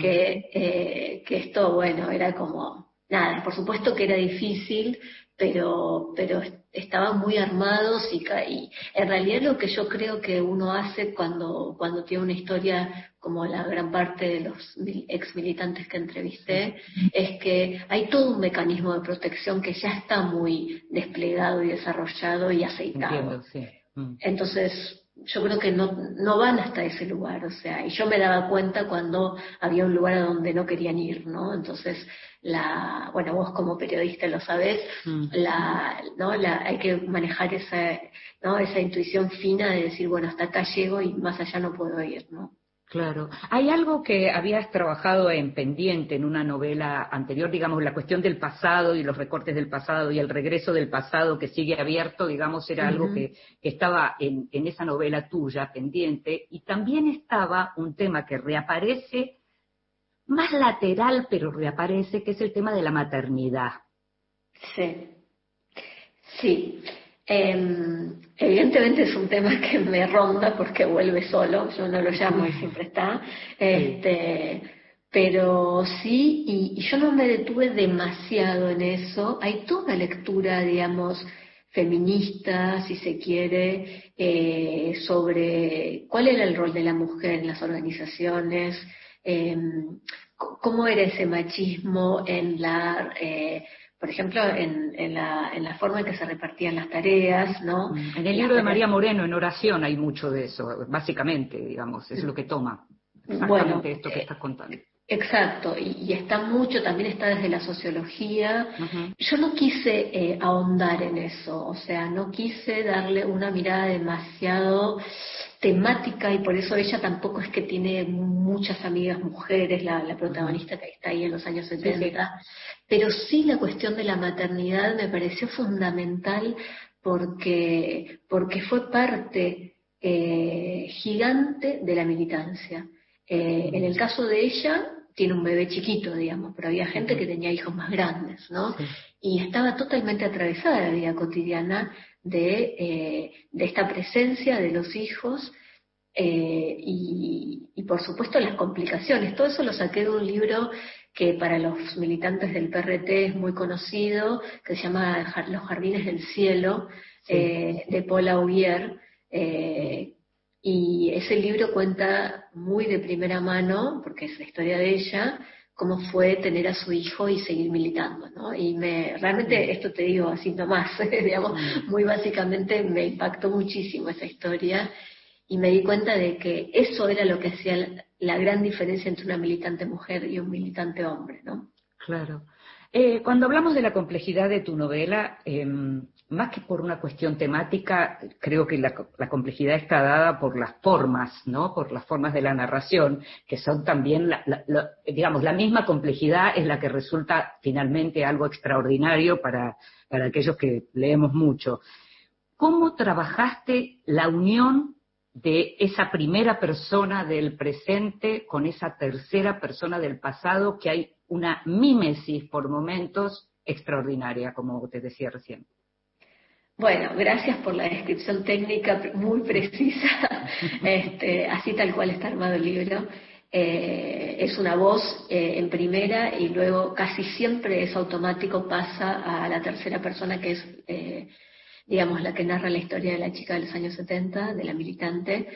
que, eh, que esto, bueno, era como, nada, por supuesto que era difícil, pero, pero estaban muy armados y, y en realidad lo que yo creo que uno hace cuando, cuando tiene una historia como la gran parte de los ex militantes que entrevisté, es que hay todo un mecanismo de protección que ya está muy desplegado y desarrollado y aceitado. Entiendo, sí. Mm. Entonces, yo creo que no, no van hasta ese lugar, o sea, y yo me daba cuenta cuando había un lugar a donde no querían ir, ¿no? Entonces, la, bueno, vos como periodista lo sabés, Mm. la, ¿no? La, hay que manejar esa, ¿no? Esa intuición fina de decir, bueno, hasta acá llego y más allá no puedo ir, ¿no? Claro. Hay algo que habías trabajado en pendiente en una novela anterior, digamos, la cuestión del pasado y los recortes del pasado y el regreso del pasado que sigue abierto, digamos, era algo que, que estaba en, en esa novela tuya pendiente. Y también estaba un tema que reaparece, más lateral, pero reaparece, que es el tema de la maternidad. Sí. Sí. Em, evidentemente es un tema [laughs] que me ronda porque vuelve solo, yo no lo llamo y siempre está. Este, pero sí, y, y yo no me detuve demasiado en eso. Hay toda lectura, digamos, feminista, si se quiere, eh, sobre cuál era el rol de la mujer en las organizaciones, em, cómo era ese machismo en la, eh, por ejemplo, en, en la, en la forma en que se repartían las tareas, ¿no? En el libro de María Moreno, en oración, hay mucho de eso, básicamente, digamos, es lo que toma. Exactamente Bueno, esto que eh, estás contando. Exacto, y, y está mucho, también está desde la sociología. Yo no quise eh, ahondar en eso, o sea, no quise darle una mirada demasiado temática y por eso ella tampoco es que tiene muchas amigas mujeres, la, la protagonista que está ahí en los años 70, pero sí la cuestión de la maternidad me pareció fundamental porque, porque fue parte eh, gigante de la militancia. Eh, en el caso de ella, tiene un bebé chiquito, digamos, pero había gente que tenía hijos más grandes, ¿no? Y estaba totalmente atravesada la vida cotidiana de, eh, de esta presencia de los hijos eh, y, y, por supuesto las complicaciones. Todo eso lo saqué de un libro que para los militantes del PRT es muy conocido, que se llama Los Jardines del Cielo, Sí. eh, de Paula Hubier, eh, y ese libro cuenta muy de primera mano, porque es la historia de ella, cómo fue tener a su hijo y seguir militando, ¿no? Y me, realmente, esto te digo así nomás, [laughs] digamos, muy básicamente me impactó muchísimo esa historia y me di cuenta de que eso era lo que hacía la, la gran diferencia entre una militante mujer y un militante hombre, ¿no? Claro. Eh, cuando hablamos de la complejidad de tu novela, eh, más que por una cuestión temática, creo que la, complejidad está dada por las formas, ¿no? Por las formas de la narración, que son también, la, digamos, la misma complejidad es la que resulta finalmente algo extraordinario para, para aquellos que leemos mucho. ¿Cómo trabajaste la unión de esa primera persona del presente con esa tercera persona del pasado, que hay una mímesis por momentos extraordinaria, como te decía recién. Bueno, gracias por la descripción técnica muy precisa, [laughs] este, así tal cual está armado el libro. Eh, es una voz eh, en primera y luego casi siempre es automático, pasa a la tercera persona que es, eh, digamos, la que narra la historia de la chica de los años 70, de la militante.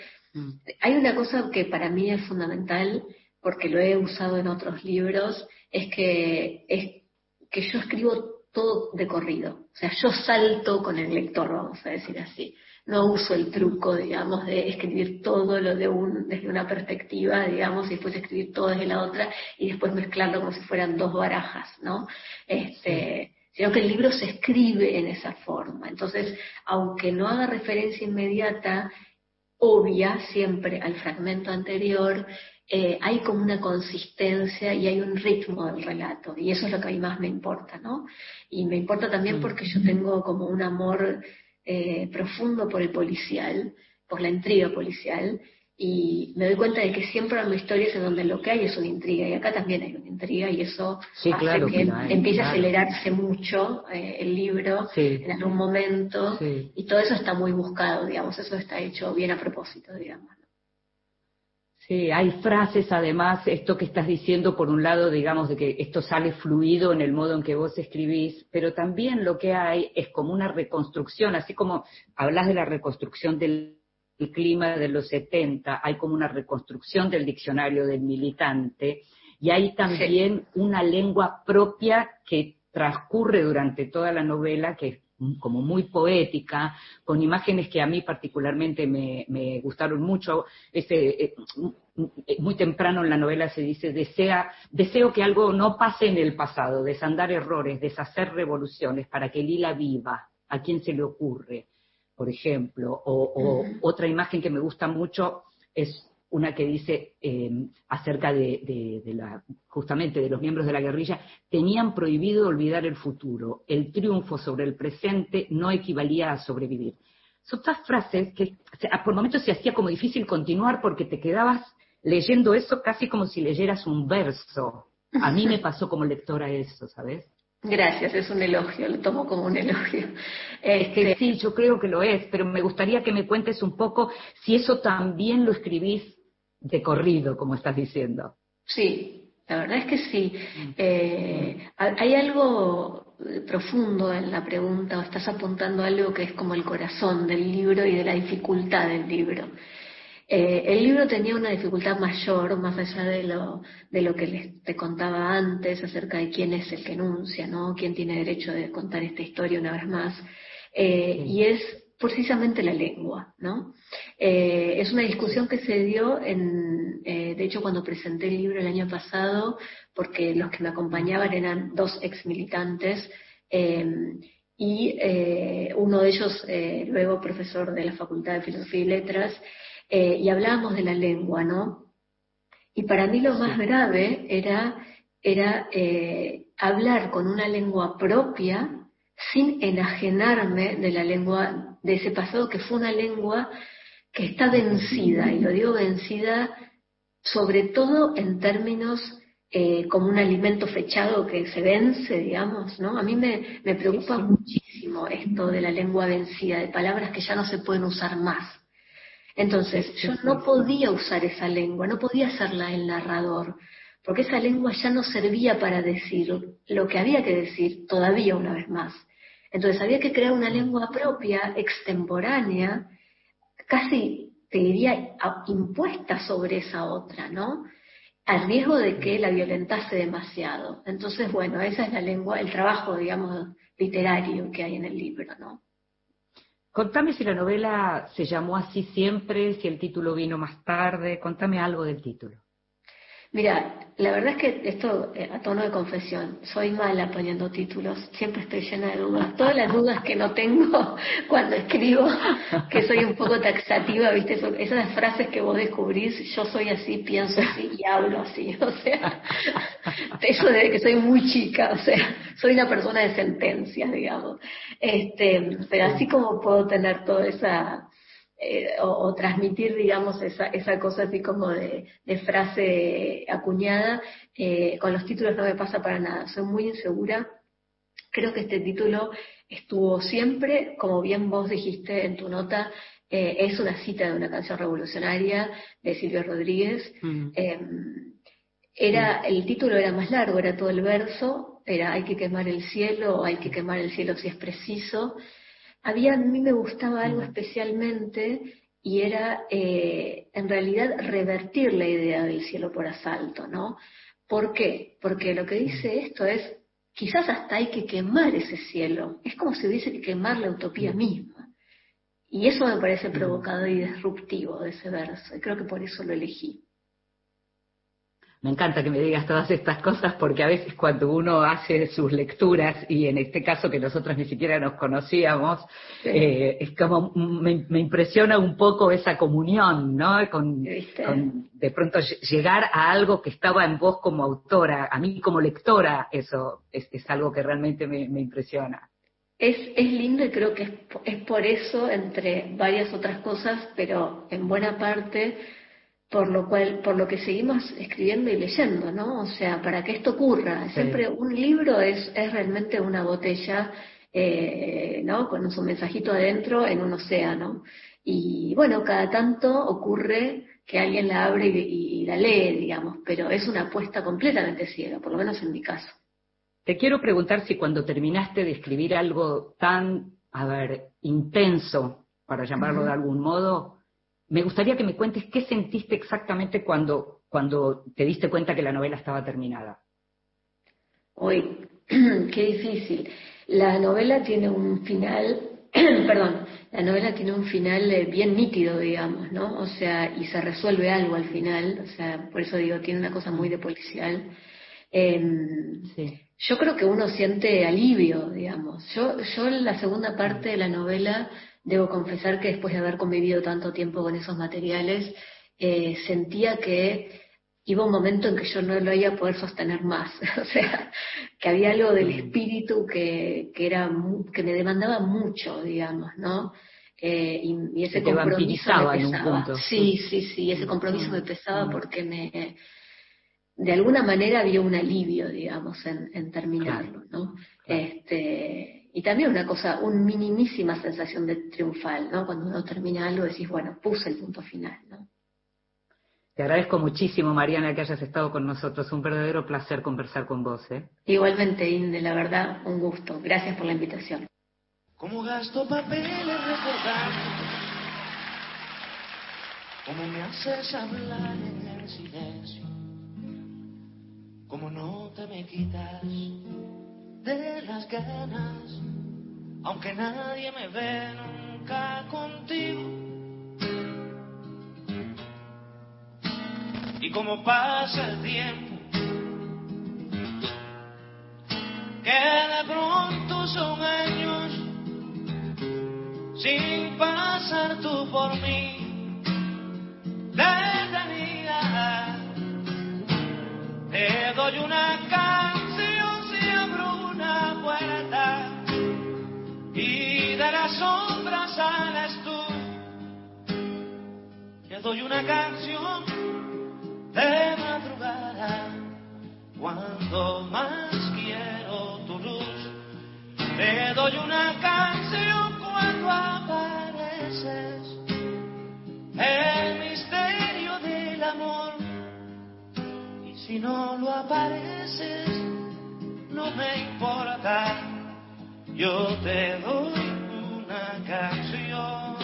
Hay una cosa que para mí es fundamental, porque lo he usado en otros libros, es que, es que yo escribo todo de corrido. O sea, yo salto con el lector, vamos a decir así. No uso el truco, digamos, de escribir todo lo de un, desde una perspectiva, digamos, y después escribir todo desde la otra, y después mezclarlo como si fueran dos barajas, ¿no? Este, sino que el libro se escribe en esa forma. Entonces, aunque no haga referencia inmediata, obvia siempre al fragmento anterior, eh, hay como una consistencia y hay un ritmo del relato, y eso es lo que a mí más me importa, ¿no? Y me importa también porque yo tengo como un amor eh, profundo por el policial, por la intriga policial, y me doy cuenta de que siempre hay historias en donde lo que hay es una intriga, y acá también hay una intriga, y eso Sí, hace claro que que la hay, empiece a acelerarse mucho eh, el libro Sí. en algún momento, Sí. y todo eso está muy buscado, digamos, eso está hecho bien a propósito, digamos. Sí, hay frases además, esto que estás diciendo por un lado, digamos, de que esto sale fluido en el modo en que vos escribís, pero también lo que hay es como una reconstrucción, así como hablas de la reconstrucción del clima de los 70, hay como una reconstrucción del diccionario del militante, y hay también una lengua propia que transcurre durante toda la novela, que es como muy poética, con imágenes que a mí particularmente me, me gustaron mucho. Ese, eh, muy temprano en la novela se dice, desea, deseo que algo no pase en el pasado, desandar errores, deshacer revoluciones, para que Lila viva. ¿A quién se le ocurre? Por ejemplo, o, o otra imagen que me gusta mucho es una que dice eh, acerca de, de- de la, justamente de los miembros de la guerrilla, tenían prohibido olvidar el futuro. El triunfo sobre el presente no equivalía a sobrevivir. Son todas frases que por momentos se hacía como difícil continuar porque te quedabas leyendo eso casi como si leyeras un verso. A mí me pasó como lectora eso, ¿sabes? Gracias, es un elogio, lo tomo como un elogio. Es que sí, yo creo que lo es, pero me gustaría que me cuentes un poco si eso también lo escribís de corrido, como estás diciendo. Sí, la verdad es que sí. Eh, ha- hay algo eh, profundo en la pregunta, o estás apuntando a algo que es como el corazón del libro y de la dificultad del libro. Eh, el libro tenía una dificultad mayor, más allá de lo, de lo que les, te contaba antes acerca de quién es el que enuncia, ¿no? Quién tiene derecho de contar esta historia una vez más. Eh, Y es precisamente la lengua, ¿no? Eh, es una discusión que se dio en, eh, de hecho, cuando presenté el libro el año pasado, porque los que me acompañaban eran dos ex militantes, eh, y eh, uno de ellos luego profesor de la Facultad de Filosofía y Letras, y hablábamos de la lengua, ¿no? Y para mí lo más grave era, era hablar con una lengua propia sin enajenarme de la lengua, de ese pasado que fue una lengua que está vencida, y lo digo vencida sobre todo en términos eh, como un alimento fechado que se vence, digamos, ¿no? A mí me, me preocupa muchísimo esto de la lengua vencida, de palabras que ya no se pueden usar más. Entonces, yo no podía usar esa lengua, no podía hacerla el narrador, porque esa lengua ya no servía para decir lo que había que decir todavía una vez más. Entonces había que crear una lengua propia, extemporánea, casi te diría impuesta sobre esa otra, ¿no? Al riesgo de que la violentase demasiado. Entonces, bueno, esa es la lengua, el trabajo, digamos, literario que hay en el libro, ¿no? Contame si la novela se llamó así siempre, si el título vino más tarde, contame algo del título. Mira, la verdad es que esto, eh, a tono de confesión, soy mala poniendo títulos, siempre estoy llena de dudas. Todas las dudas que no tengo [laughs] cuando escribo, que soy un poco taxativa, ¿viste? Esas frases que vos descubrís, yo soy así, pienso así y hablo así. [laughs] O sea, eso desde que soy muy chica, o sea, soy una persona de sentencias, digamos. Este, pero así como puedo tener toda esa eh, o, o transmitir, digamos, esa, esa cosa así como de, de frase acuñada, eh, con los títulos no me pasa para nada. Soy muy insegura. Creo que este título estuvo siempre, como bien vos dijiste en tu nota, eh, es una cita de una canción revolucionaria de Silvio Rodríguez. Eh, era, el título era más largo, era todo el verso, era hay que quemar el cielo, o hay que quemar el cielo si es preciso. Había, a mí me gustaba algo especialmente, y era eh, en realidad revertir la idea del cielo por asalto, ¿no? ¿Por qué? Porque lo que dice esto es, quizás hasta hay que quemar ese cielo, es como si hubiese que quemar la utopía misma. Y eso me parece provocador y disruptivo de ese verso, y creo que por eso lo elegí. Me encanta que me digas todas estas cosas porque a veces cuando uno hace sus lecturas, y en este caso que nosotros ni siquiera nos conocíamos, Sí. eh, es como me, me impresiona un poco esa comunión, ¿no? Con, con de pronto lle- llegar a algo que estaba en vos como autora, a mí como lectora, eso es, es algo que realmente me, me impresiona. Es, es lindo y creo que es, es por eso, entre varias otras cosas, pero en buena parte por lo cual, por lo que seguimos escribiendo y leyendo, ¿no? O sea, para que esto ocurra, Sí. siempre un libro es, es realmente una botella, eh, ¿no? Con su mensajito adentro en un océano. Y bueno, cada tanto ocurre que alguien la abre y, y la lee, digamos, pero es una apuesta completamente ciega, por lo menos en mi caso. Te quiero preguntar si cuando terminaste de escribir algo tan, a ver, intenso, para llamarlo de algún modo, me gustaría que me cuentes qué sentiste exactamente cuando, cuando te diste cuenta que la novela estaba terminada. Uy, [clears throat] qué difícil. La novela tiene un final, [clears throat] perdón, la novela tiene un final eh, bien nítido, digamos, ¿no? O sea, y se resuelve algo al final, o sea, por eso digo, tiene una cosa muy de policial. Em, Yo creo que uno siente alivio, digamos. Yo, yo en la segunda parte de la novela, debo confesar que después de haber convivido tanto tiempo con esos materiales, eh, sentía que iba un momento en que yo no lo iba a poder sostener más. [laughs] o sea, que había algo del espíritu que, que, era, que me demandaba mucho, digamos, ¿no? Eh, y, y ese te compromiso me en un pesaba. Sí, sí, sí, ese compromiso me pesaba porque me, de alguna manera había un alivio, digamos, en, en terminarlo, ¿no? Este, y también una cosa, una minimísima sensación de triunfal, ¿no? Cuando uno termina algo decís, bueno, puse el punto final, ¿no? Te agradezco muchísimo, Mariana, que hayas estado con nosotros. Un verdadero placer conversar con vos. ¿eh? Igualmente, Inde, la verdad, un gusto. Gracias por la invitación. Como gasto papeles recordando, como me haces hablar en el silencio, como no te me quitas de las ganas, aunque nadie me ve nunca contigo. Y como pasa el tiempo, que de pronto son años sin pasar tú por mí. Detenida, te doy una canción las sombras sales tú. Te doy una canción de madrugada cuando más quiero tu luz. Te doy una canción cuando apareces, el misterio del amor. Y si no lo apareces, no me importa, yo te doy canción.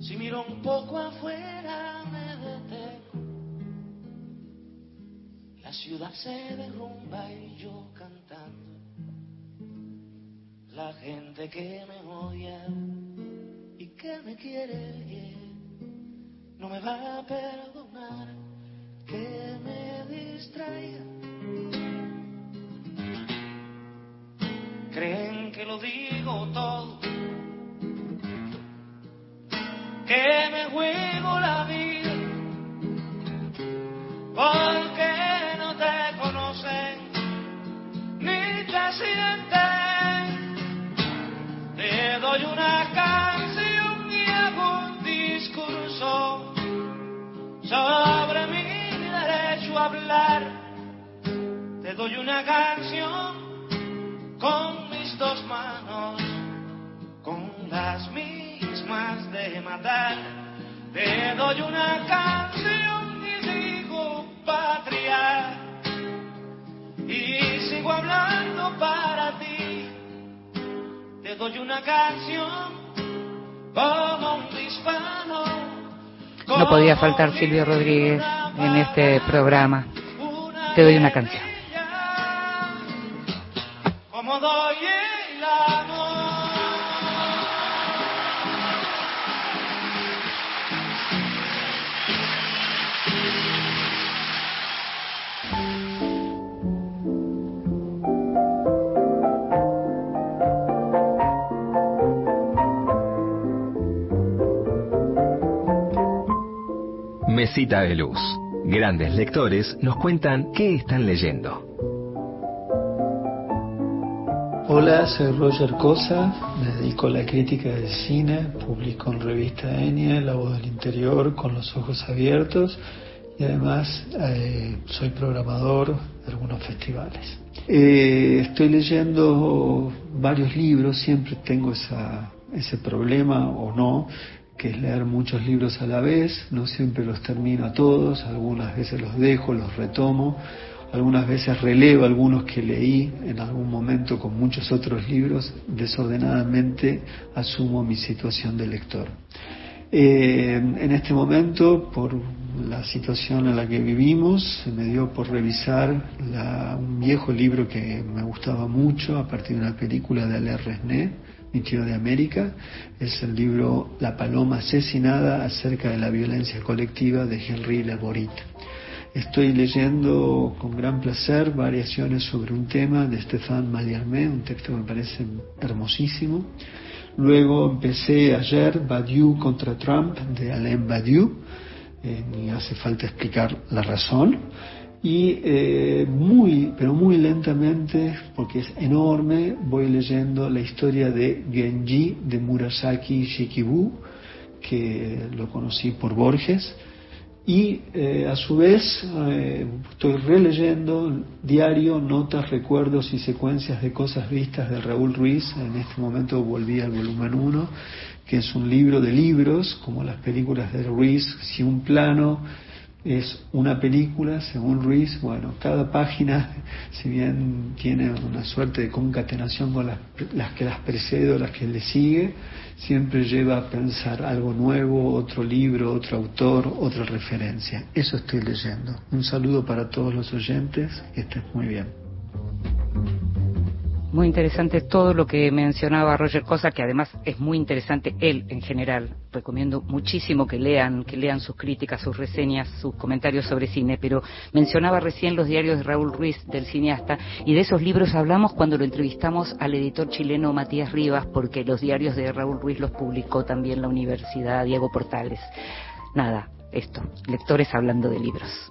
Si miro un poco afuera me detengo. La ciudad se derrumba y yo cantando. La gente que me odia que me quiere bien no me va a perdonar que me distraiga. Creen que lo digo todo que me juego la vida porque no te conocen ni te sienten te doy una sobre mi derecho a hablar te doy una canción con mis dos manos con las mismas de matar. Te doy una canción y digo patria. Y sigo hablando para ti. Te doy una canción como un disparo. No podía faltar Silvio Rodríguez en este programa. Te doy una canción. De. Grandes lectores nos cuentan qué están leyendo. Hola, soy Roger Cosa, me dedico a la crítica del cine, publico en revista Enia, La Voz del Interior, Con los Ojos Abiertos y además eh, soy programador de algunos festivales. Eh, estoy leyendo varios libros, siempre tengo ese problema o no, que es leer muchos libros a la vez, no siempre los termino a todos, algunas veces los dejo, los retomo, algunas veces relevo algunos que leí en algún momento con muchos otros libros, desordenadamente asumo mi situación de lector. Eh, en este momento, por la situación en la que vivimos, me dio por revisar la, un viejo libro que me gustaba mucho a partir de una película de Alain Resnais, Tío de América. Es el libro La paloma asesinada acerca de la violencia colectiva de Henri Laborit. Estoy leyendo con gran placer variaciones sobre un tema de Stéphane Mallarmé, un texto que me parece hermosísimo. Luego empecé ayer Badiou contra Trump de Alain Badiou, eh, ni hace falta explicar la razón. Y eh, muy, pero muy lentamente, porque es enorme, voy leyendo la historia de Genji de Murasaki Shikibu, que lo conocí por Borges y eh, a su vez eh, estoy releyendo diario, notas, recuerdos y secuencias de cosas vistas de Raúl Ruiz. En este momento volví al volumen 1, que es un libro de libros, como las películas de Ruiz. Si un plano es una película, según Ruiz, bueno, cada página, [laughs] si bien tiene una suerte de concatenación con las, las que las precede o las que le sigue, siempre lleva a pensar algo nuevo, otro libro, otro autor, otra referencia. Eso estoy leyendo. Un saludo para todos los oyentes, que estés muy bien. Muy interesante todo lo que mencionaba Roger Cosa, que además es muy interesante él en general. Recomiendo muchísimo que lean, que lean sus críticas, sus reseñas, sus comentarios sobre cine. Pero mencionaba recién los diarios de Raúl Ruiz, del cineasta, y de esos libros hablamos cuando lo entrevistamos al editor chileno Matías Rivas, porque los diarios de Raúl Ruiz los publicó también la Universidad Diego Portales. Nada, esto, lectores hablando de libros.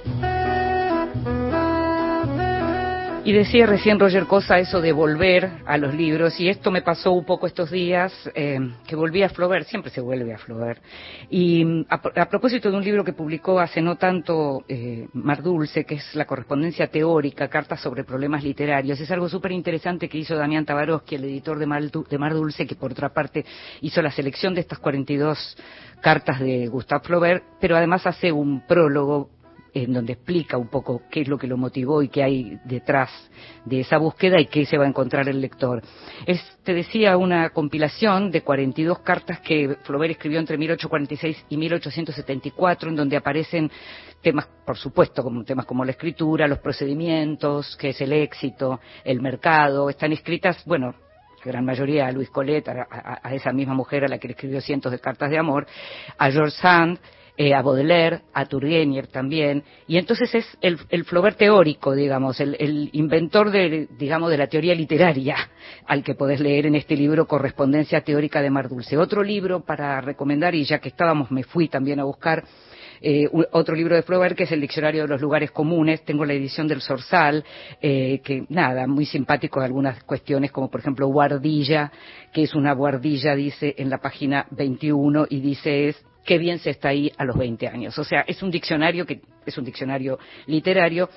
Y decía recién Roger Cosa eso de volver a los libros, y esto me pasó un poco estos días, eh, que volví a Flaubert, siempre se vuelve a Flaubert. Y a, propósito de un libro que publicó hace no tanto eh, Mar Dulce, que es la correspondencia teórica, cartas sobre problemas literarios, es algo súper interesante que hizo Damián Tabarovsky, el editor de Mar, de Mar Dulce, que por otra parte hizo la selección de estas 42 cartas de Gustave Flaubert, pero además hace un prólogo en donde explica un poco qué es lo que lo motivó y qué hay detrás de esa búsqueda y qué se va a encontrar el lector. Es, te decía, una compilación de 42 cartas que Flaubert escribió entre 1846 y 1874, en donde aparecen temas, por supuesto, como temas como la escritura, los procedimientos, qué es el éxito, el mercado. Están escritas, bueno, gran mayoría a Luis Colette, a, esa misma mujer a la que le escribió cientos de cartas de amor, a George Sand, eh, a Baudelaire, a Turgenev también, y entonces es el, el Flaubert teórico, digamos, el, el, inventor de, digamos, de la teoría literaria, al que podés leer en este libro Correspondencia Teórica de Mar Dulce. Otro libro para recomendar, y ya que estábamos, me fui también a buscar, eh, otro libro de Flaubert que es el Diccionario de los Lugares Comunes. Tengo la edición del Sorsal, eh, que nada, muy simpático algunas cuestiones, como por ejemplo guardilla, que es una guardilla, dice en la página 21, y dice es qué bien se está ahí a los 20 años. O sea, es un diccionario que es un diccionario literario.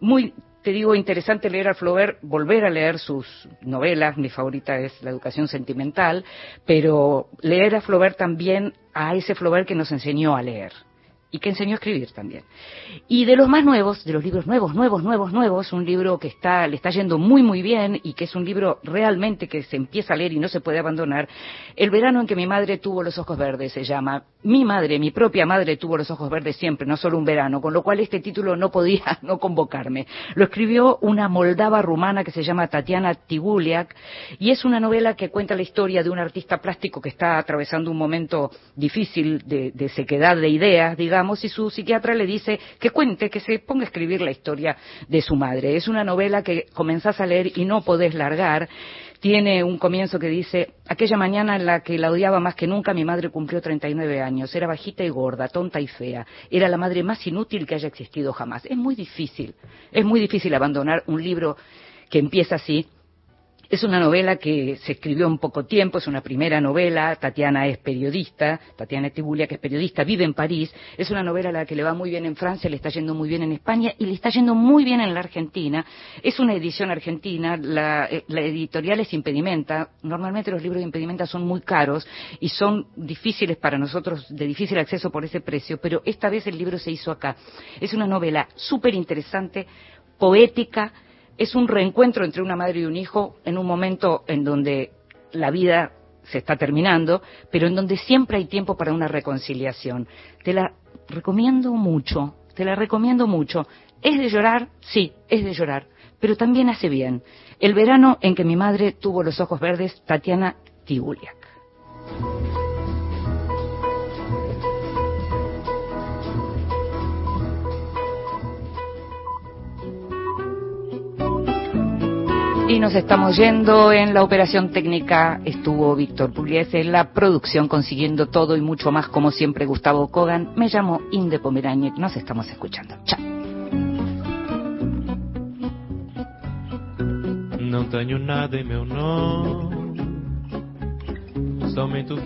Muy te digo, interesante leer a Flaubert, volver a leer sus novelas, mi favorita es La educación sentimental, pero leer a Flaubert también a ese Flaubert que nos enseñó a leer y que enseñó a escribir también. Y de los más nuevos, de los libros nuevos, nuevos, nuevos, nuevos, un libro que está, le está yendo muy, muy bien y que es un libro realmente que se empieza a leer y no se puede abandonar, El verano en que mi madre tuvo los ojos verdes se llama. Mi madre, mi propia madre tuvo los ojos verdes siempre, no solo un verano, con lo cual este título no podía [laughs] no convocarme. Lo escribió una moldava rumana que se llama Tatiana Tiguliak y es una novela que cuenta la historia de un artista plástico que está atravesando un momento difícil de, de sequedad de ideas, digamos, y su psiquiatra le dice que cuente, que se ponga a escribir la historia de su madre. Es una novela que comenzás a leer y no podés largar. Tiene un comienzo que dice, aquella mañana en la que la odiaba más que nunca, mi madre cumplió 39 años. Era bajita y gorda, tonta y fea. Era la madre más inútil que haya existido jamás. Es muy difícil, es muy difícil abandonar un libro que empieza así es una novela que se escribió en poco tiempo, es una primera novela, Tatiana es periodista, Tatiana Tibulia que es periodista, vive en París, es una novela a la que le va muy bien en Francia, le está yendo muy bien en España y le está yendo muy bien en la Argentina. Es una edición argentina, la, eh, editorial es Impedimenta, normalmente los libros de Impedimenta son muy caros y son difíciles para nosotros, de difícil acceso por ese precio, pero esta vez el libro se hizo acá. Es una novela súper interesante, poética, es un reencuentro entre una madre y un hijo en un momento en donde la vida se está terminando, pero en donde siempre hay tiempo para una reconciliación. Te la recomiendo mucho, te la recomiendo mucho. ¿Es de llorar? Sí, es de llorar, pero también hace bien. El verano en que mi madre tuvo los ojos verdes, Tatiana Tibuliak. Nos estamos yendo. En la operación técnica estuvo Víctor Pugliese, en la producción consiguiendo todo y mucho más, como siempre, Gustavo Kogan. Me llamo Inde Pomeraniec. Nos estamos escuchando. Chao. Não tenho nada em meu nome, somente o